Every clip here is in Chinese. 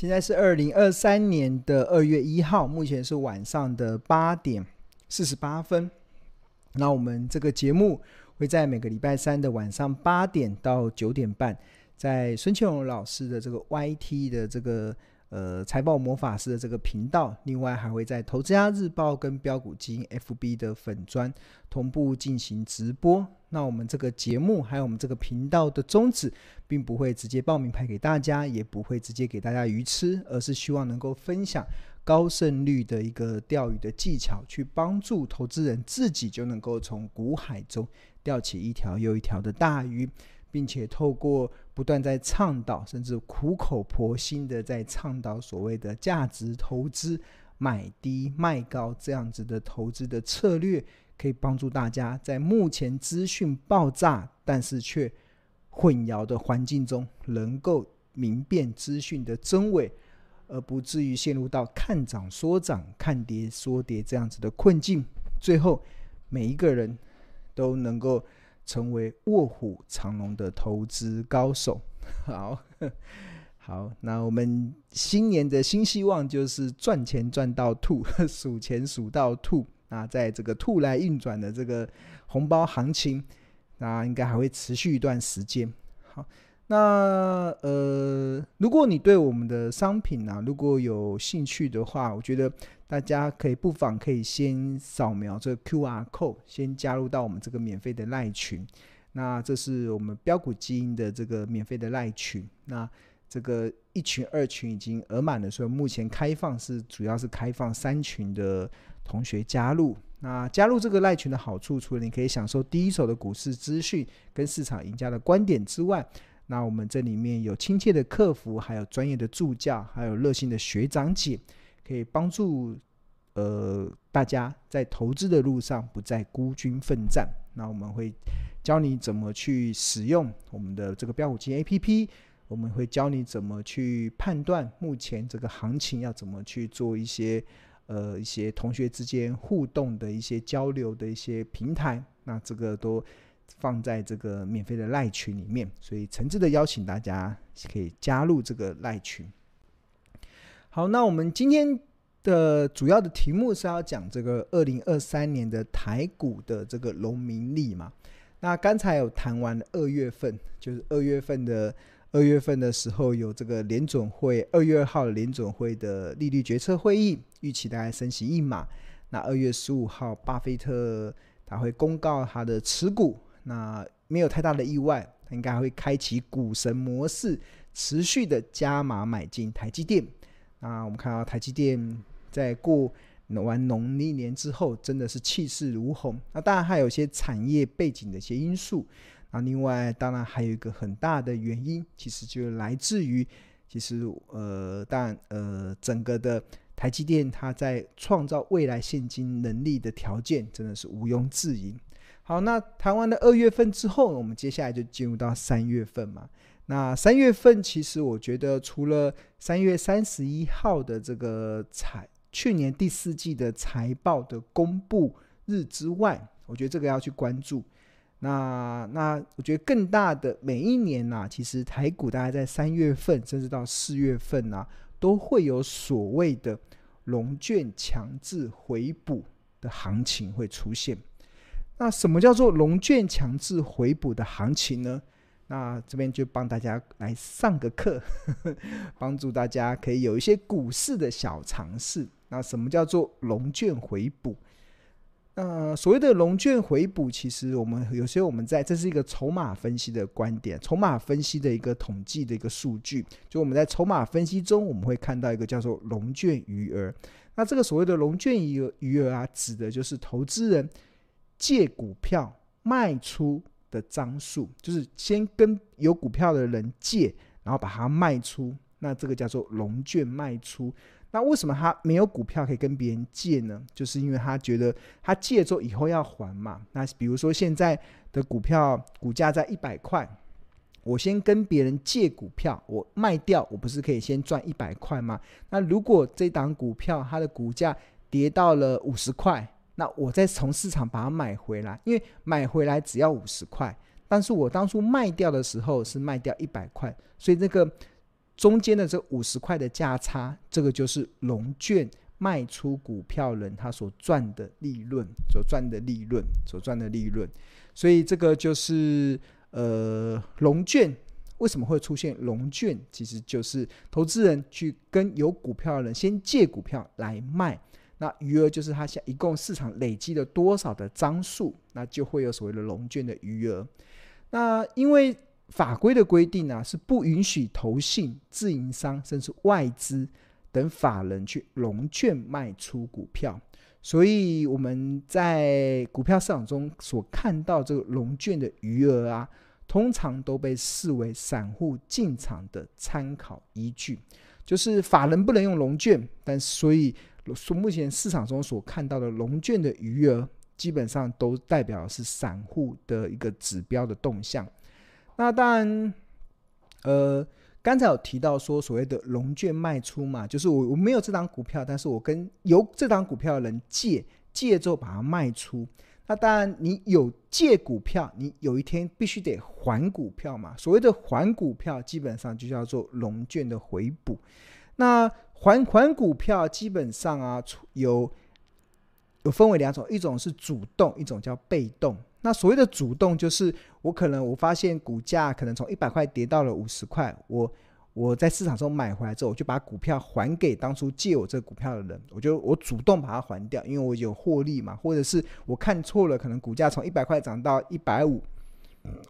现在是二零二三年的二月一号，目前是晚上的八点四十八分。那我们这个节目会在每个礼拜三的晚上八点到九点半，在孙庆荣老师的这个 YT 的这个呃财报魔法师的这个频道，另外还会在投资家日报跟标股基金 FB 的粉专同步进行直播。那我们这个节目还有我们这个频道的宗旨，并不会直接报名牌给大家，也不会直接给大家鱼吃，而是希望能够分享高胜率的一个钓鱼的技巧，去帮助投资人自己就能够从股海中钓起一条又一条的大鱼，并且透过不断在倡导，甚至苦口婆心的在倡导所谓的价值投资、买低卖高这样子的投资的策略。可以帮助大家在目前资讯爆炸，但是却混淆的环境中，能够明辨资讯的真伪，而不至于陷入到看涨说涨、看跌说跌这样子的困境。最后，每一个人都能够成为卧虎藏龙的投资高手。好，好，那我们新年的新希望就是赚钱赚到吐，数钱数到吐。那在这个兔来运转的这个红包行情，那应该还会持续一段时间。好，那呃，如果你对我们的商品啊，如果有兴趣的话，我觉得大家可以不妨可以先扫描这个 QR code，先加入到我们这个免费的赖群。那这是我们标股基因的这个免费的赖群。那这个一群、二群已经额满了，所以目前开放是主要是开放三群的。同学加入，那加入这个赖群的好处，除了你可以享受第一手的股市资讯跟市场赢家的观点之外，那我们这里面有亲切的客服，还有专业的助教，还有热心的学长姐，可以帮助呃大家在投资的路上不再孤军奋战。那我们会教你怎么去使用我们的这个标股金 APP，我们会教你怎么去判断目前这个行情要怎么去做一些。呃，一些同学之间互动的一些交流的一些平台，那这个都放在这个免费的赖群里面，所以诚挚的邀请大家可以加入这个赖群。好，那我们今天的主要的题目是要讲这个二零二三年的台股的这个农民历嘛。那刚才有谈完二月份，就是二月份的。二月份的时候有这个联准会二月二号联准会的利率决策会议，预期大概升息一码。那二月十五号，巴菲特他会公告他的持股，那没有太大的意外，他应该会开启股神模式，持续的加码买进台积电。那我们看到台积电在过完农历年之后，真的是气势如虹。那当然还有一些产业背景的一些因素。啊，另外当然还有一个很大的原因，其实就来自于，其实呃，当然呃，整个的台积电它在创造未来现金能力的条件真的是毋庸置疑。好，那谈完了二月份之后，我们接下来就进入到三月份嘛。那三月份其实我觉得，除了三月三十一号的这个财去年第四季的财报的公布日之外，我觉得这个要去关注。那那我觉得更大的每一年呐、其实台股大概在三月份甚至到四月份呐、都会有所谓的龙券强制回补的行情会出现。那什么叫做龙券强制回补的行情呢？那这边就帮大家来上个课，帮助大家可以有一些股市的小常识。那什么叫做融券回补？呃，所谓的融券回补，其实我们有时候我们在这是一个筹码分析的观点，筹码分析的一个统计的一个数据。就我们在筹码分析中，我们会看到一个叫做融券余额。那这个所谓的融券余额余额啊，指的就是投资人借股票卖出的张数，就是先跟有股票的人借，然后把它卖出，那这个叫做融券卖出。那为什么他没有股票可以跟别人借呢？就是因为他觉得他借之后以后要还嘛。那比如说现在的股票股价在一百块，我先跟别人借股票，我卖掉，我不是可以先赚一百块吗？那如果这档股票它的股价跌到了五十块，那我再从市场把它买回来，因为买回来只要五十块，但是我当初卖掉的时候是卖掉一百块，所以这个。中间的这五十块的价差，这个就是龙券卖出股票人他所赚的利润，所赚的利润，所赚的利润。所以这个就是呃龙券为什么会出现龙券，其实就是投资人去跟有股票的人先借股票来卖。那余额就是它现一共市场累积了多少的张数，那就会有所谓的融券的余额。那因为法规的规定啊，是不允许投信、自营商甚至外资等法人去融券卖出股票，所以我们在股票市场中所看到这个融券的余额啊，通常都被视为散户进场的参考依据，就是法人不能用融券，但所以。说目前市场中所看到的融券的余额，基本上都代表是散户的一个指标的动向。那当然，呃，刚才有提到说所谓的融券卖出嘛，就是我我没有这档股票，但是我跟有这档股票的人借，借之后把它卖出。那当然，你有借股票，你有一天必须得还股票嘛。所谓的还股票，基本上就叫做融券的回补。那还还股票基本上啊，有有分为两种，一种是主动，一种叫被动。那所谓的主动，就是我可能我发现股价可能从一百块跌到了五十块，我我在市场中买回来之后，我就把股票还给当初借我这股票的人，我就我主动把它还掉，因为我有获利嘛，或者是我看错了，可能股价从一百块涨到一百五，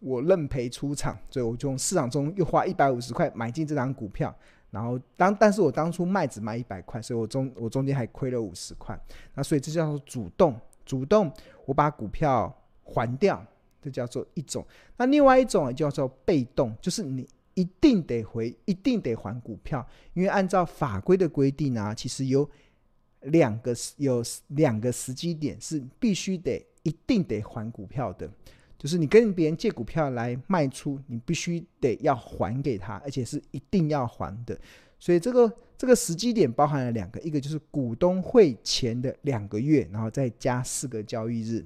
我认赔出场，所以我就从市场中又花一百五十块买进这张股票。然后当，但是我当初卖只卖一百块，所以我中我中间还亏了五十块。那所以这叫做主动，主动我把股票还掉，这叫做一种。那另外一种叫做被动，就是你一定得回，一定得还股票，因为按照法规的规定啊，其实有两个有两个时机点是必须得一定得还股票的。就是你跟别人借股票来卖出，你必须得要还给他，而且是一定要还的。所以这个这个时机点包含了两个，一个就是股东会前的两个月，然后再加四个交易日。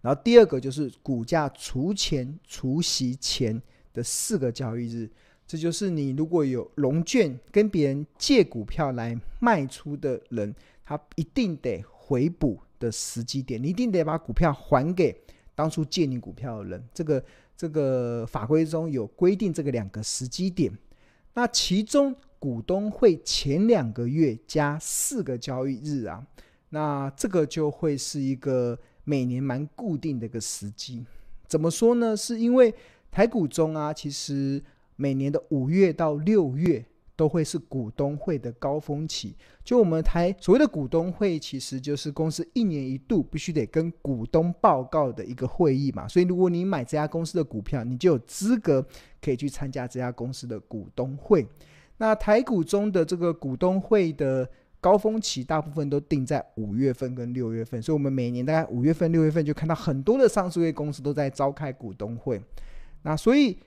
然后第二个就是股价除前除息前的四个交易日。这就是你如果有融券跟别人借股票来卖出的人，他一定得回补的时机点，你一定得把股票还给。当初借你股票的人，这个这个法规中有规定这个两个时机点，那其中股东会前两个月加四个交易日啊，那这个就会是一个每年蛮固定的一个时机。怎么说呢？是因为台股中啊，其实每年的五月到六月。都会是股东会的高峰期。就我们台所谓的股东会，其实就是公司一年一度必须得跟股东报告的一个会议嘛。所以，如果你买这家公司的股票，你就有资格可以去参加这家公司的股东会。那台股中的这个股东会的高峰期，大部分都定在五月份跟六月份。所以，我们每年大概五月份、六月份就看到很多的上市公司都在召开股东会。那所以。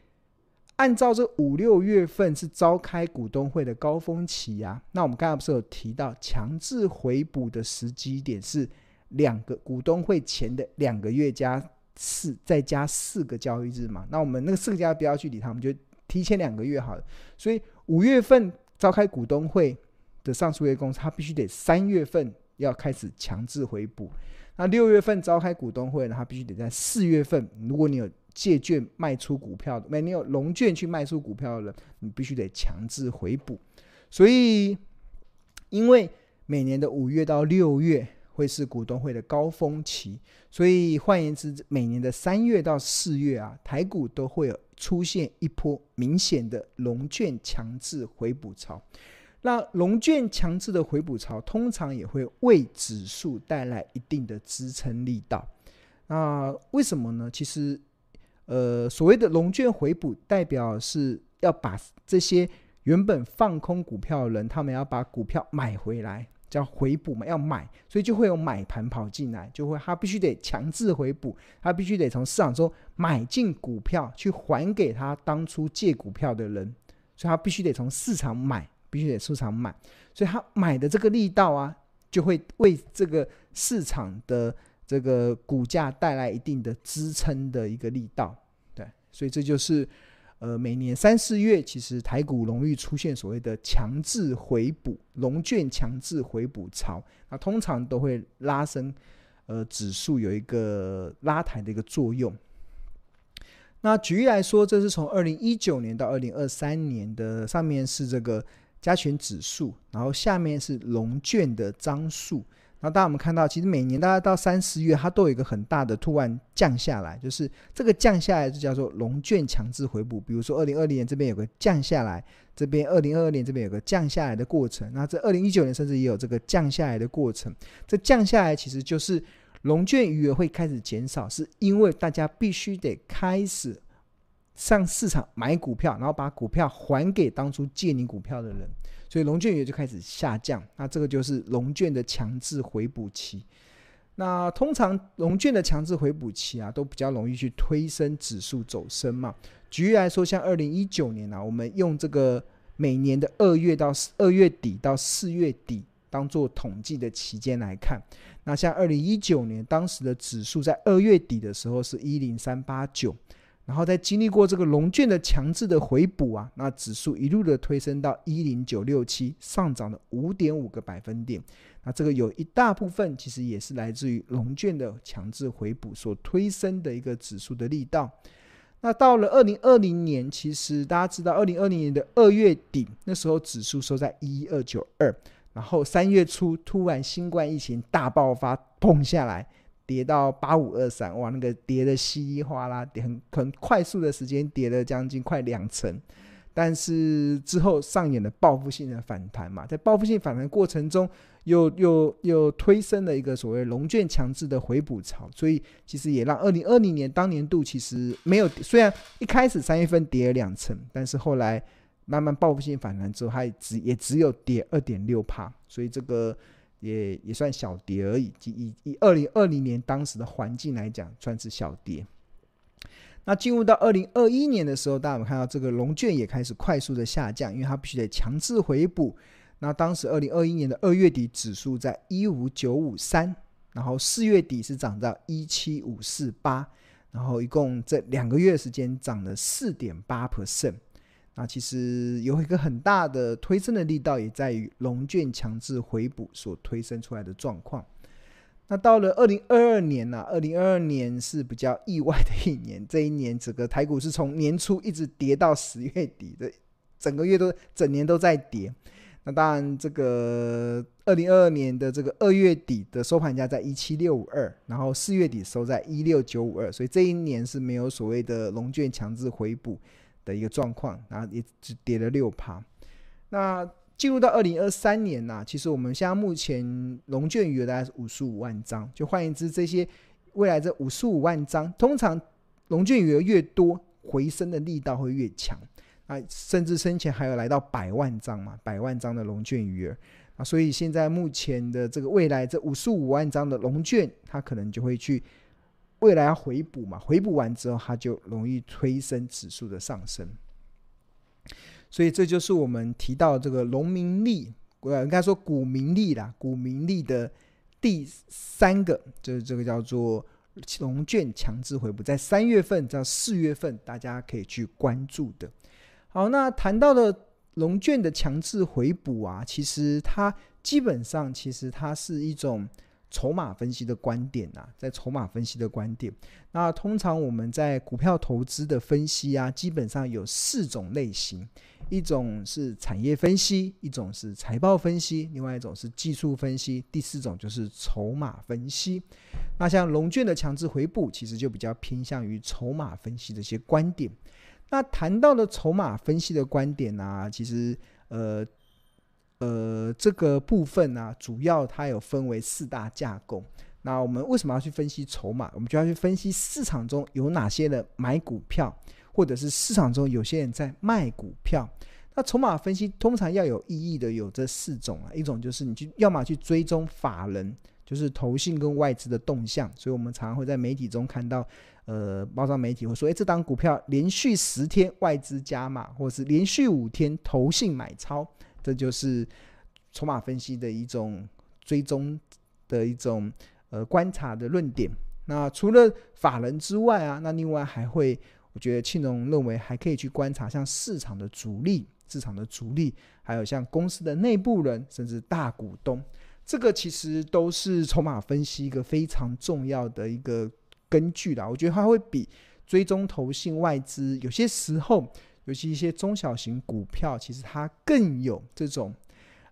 按照这五六月份是召开股东会的高峰期呀、啊，那我们刚才不是有提到强制回补的时机点是两个股东会前的两个月加四再加四个交易日嘛？那我们那个四个交易不要去理它，我们就提前两个月好了。所以五月份召开股东会的上市公司，它必须得三月份要开始强制回补。那六月份召开股东会呢，它必须得在四月份，如果你有。借券卖出股票的，没你有融券去卖出股票的人，你必须得强制回补。所以，因为每年的五月到六月会是股东会的高峰期，所以换言之，每年的三月到四月啊，台股都会有出现一波明显的融券强制回补潮。那龙券强制的回补潮，通常也会为指数带来一定的支撑力道。那为什么呢？其实。呃，所谓的融券回补，代表是要把这些原本放空股票的人，他们要把股票买回来，叫回补嘛，要买，所以就会有买盘跑进来，就会他必须得强制回补，他必须得从市场中买进股票去还给他当初借股票的人，所以他必须得从市场买，必须得市场买，所以他买的这个力道啊，就会为这个市场的。这个股价带来一定的支撑的一个力道，对，所以这就是呃，每年三四月，其实台股容易出现所谓的强制回补、龙券强制回补潮，那通常都会拉升，呃，指数有一个拉抬的一个作用。那举例来说，这是从二零一九年到二零二三年的，上面是这个加权指数，然后下面是龙券的张数。然后，大家我们看到，其实每年大概到三四月，它都有一个很大的突然降下来，就是这个降下来就叫做融券强制回补。比如说，二零二零年这边有个降下来，这边二零二二年这边有个降下来的过程。那这二零一九年甚至也有这个降下来的过程。这降下来其实就是融券余额会开始减少，是因为大家必须得开始上市场买股票，然后把股票还给当初借你股票的人。所以融券余额就开始下降，那这个就是龙卷的强制回补期。那通常龙卷的强制回补期啊，都比较容易去推升指数走升嘛。举例来说，像二零一九年啊，我们用这个每年的二月到二月底到四月底当做统计的期间来看，那像二零一九年当时的指数在二月底的时候是一零三八九。然后在经历过这个融券的强制的回补啊，那指数一路的推升到一零九六七，上涨了五点五个百分点。那这个有一大部分其实也是来自于融券的强制回补所推升的一个指数的力道。那到了二零二零年，其实大家知道，二零二零年的二月底那时候指数收在一一二九二，然后三月初突然新冠疫情大爆发，砰下来。跌到八五二三，哇，那个跌的稀里哗啦，很很快速的时间跌了将近快两成，但是之后上演了报复性的反弹嘛，在报复性反弹过程中又，又又推升了一个所谓龙卷强制的回补潮，所以其实也让二零二零年当年度其实没有，虽然一开始三月份跌了两成，但是后来慢慢报复性反弹之后，它只也只有跌二点六趴，所以这个。也也算小跌而已，以以二零二零年当时的环境来讲，算是小跌。那进入到二零二一年的时候，大家有看到这个龙卷也开始快速的下降，因为它必须得强制回补。那当时二零二一年的二月底指数在一五九五三，然后四月底是涨到一七五四八，然后一共这两个月时间涨了四点八 percent。那其实有一个很大的推升的力道，也在于融券强制回补所推升出来的状况。那到了二零二二年呢、啊？二零二二年是比较意外的一年，这一年整个台股是从年初一直跌到十月底的，整个月都整年都在跌。那当然，这个二零二二年的这个二月底的收盘价在一七六五二，然后四月底收在一六九五二，所以这一年是没有所谓的融券强制回补的一个状况，然后也只跌了六趴。那进入到二零二三年呢、其实我们现在目前龙卷余额大概是五十五万张，就换言之，这些未来这五十五万张，通常龙卷余额越多，回升的力道会越强。啊，甚至生前还有来到百万张嘛，百万张的龙卷余额啊，所以现在目前的这个未来这五十五万张的龙卷，它可能就会去。未来要回补嘛，回补完之后，它就容易推升指数的上升。所以这就是我们提到这个农民历，呃，应该说股民利啦，股民利的第三个就是这个叫做融券强制回补，在三月份到四月份，大家可以去关注的。好，那谈到的龙卷的强制回补啊，其实它基本上其实它是一种。筹码分析的观点呐、在筹码分析的观点，那通常我们在股票投资的分析啊，基本上有四种类型，一种是产业分析，一种是财报分析，另外一种是技术分析，第四种就是筹码分析。那像龙券的强制回补，其实就比较偏向于筹码分析的一些观点。那谈到的筹码分析的观点呢、其实呃。呃，这个部分呢、主要它有分为四大架构。那我们为什么要去分析筹码？我们就要去分析市场中有哪些人买股票，或者是市场中有些人在卖股票。那筹码分析通常要有意义的有这四种啊，一种就是你去要么去追踪法人，就是投信跟外资的动向。所以我们常常会在媒体中看到，呃，报章媒体会说，诶，这档股票连续十天外资加码，或者是连续五天投信买超。这就是筹码分析的一种追踪的一种呃观察的论点。那除了法人之外啊，那另外还会我觉得庆荣认为还可以去观察像市场的主力、市场的主力，还有像公司的内部人，甚至大股东，这个其实都是筹码分析一个非常重要的一个根据啦。我觉得它会比追踪投信外资有些时候，尤其一些中小型股票，其实它更有这种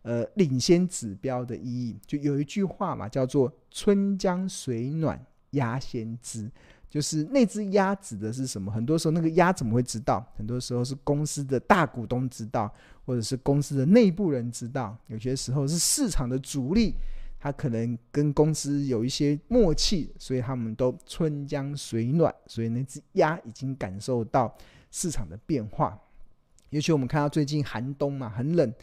呃领先指标的意义。就有一句话嘛，叫做“春江水暖鸭先知”，就是那只鸭指的是什么？很多时候那个鸭怎么会知道？很多时候是公司的大股东知道，或者是公司的内部人知道。有些时候是市场的主力，他可能跟公司有一些默契，所以他们都春江水暖，所以那只鸭已经感受到。市场的变化，尤其我们看到最近寒冬嘛，很冷，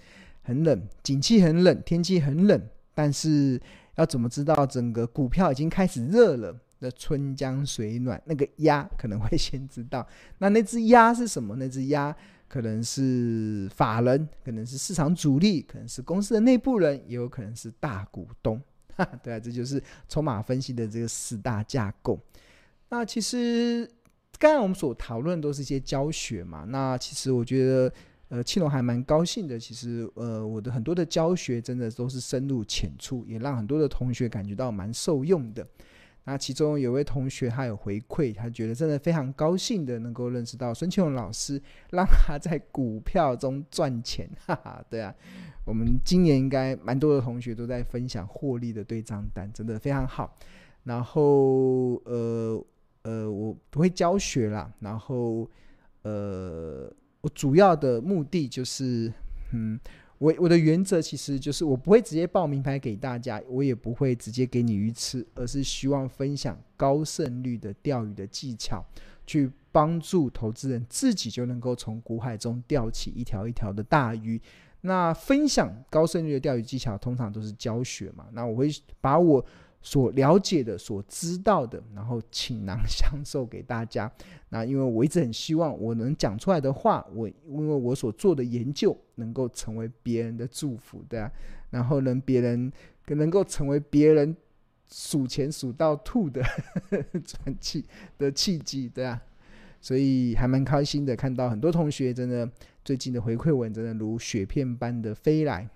很冷，景气很冷，天气很冷。但是要怎么知道整个股票已经开始热了？那春江水暖，那个鸭可能会先知道。那那只鸭是什么？那只鸭可能是法人，可能是市场主力，可能是公司的内部人，也有可能是大股东。对啊，这就是筹码分析的这个四大架构。那其实。刚才我们所讨论都是一些教学嘛，那其实我觉得，呃，庆龙还蛮高兴的。其实，呃，我的很多的教学真的都是深入浅出，也让很多的同学感觉到蛮受用的。那其中有位同学他有回馈，他觉得真的非常高兴的能够认识到孙庆龙老师让他在股票中赚钱，哈哈，对啊，我们今年应该蛮多的同学都在分享获利的对账单，真的非常好。然后，呃。呃，我不会教学啦，然后，呃，我主要的目的就是，嗯，我我的原则其实就是，我不会直接报名牌给大家，我也不会直接给你鱼吃，而是希望分享高胜率的钓鱼的技巧，去帮助投资人自己就能够从股海中钓起一条一条的大鱼。那分享高胜率的钓鱼技巧，通常都是教学嘛，那我会把我。所了解的、所知道的，然后倾囊相授给大家。那因为我一直很希望我能讲出来的话，我因为我所做的研究能够成为别人的祝福，对啊，然后能别人能够成为别人数钱数到吐的 转气的契机，对啊，所以还蛮开心的，看到很多同学真的最近的回馈文真的如雪片般的飞来。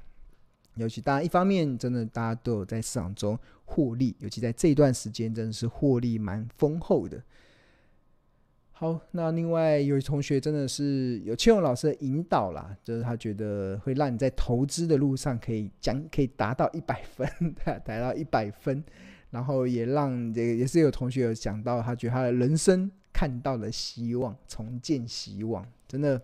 尤其大家一方面真的大家都有在市场中获利，尤其在这一段时间真的是获利蛮丰厚的。好，那另外有同学真的是有庆老师的引导啦，就是他觉得会让你在投资的路上可以将可以达到一百分，达到一百分，然后也让这个也是有同学有讲到，他觉得他的人生看到了希望，重见希望，真的。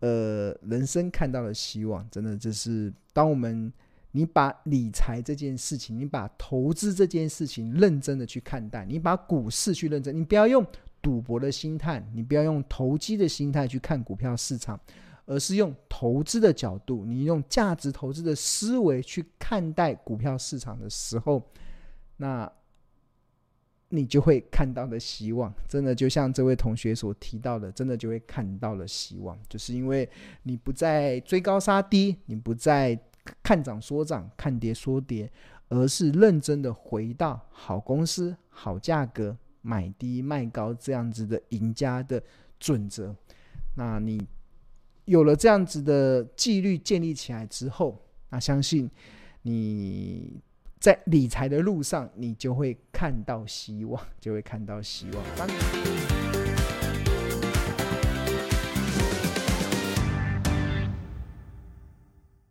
呃，人生看到了希望，真的就是当我们你把理财这件事情，你把投资这件事情认真的去看待，你把股市去认真，你不要用赌博的心态，你不要用投机的心态去看股票市场，而是用投资的角度，你用价值投资的思维去看待股票市场的时候，那。你就会看到的希望，真的就像这位同学所提到的，真的就会看到了希望，就是因为你不再追高杀低，你不再看涨说涨、看跌说跌，而是认真的回到好公司、好价格、买低卖高这样子的赢家的准则。那你有了这样子的纪律建立起来之后，那相信你。在理财的路上，你就会看到希望，就会看到希望。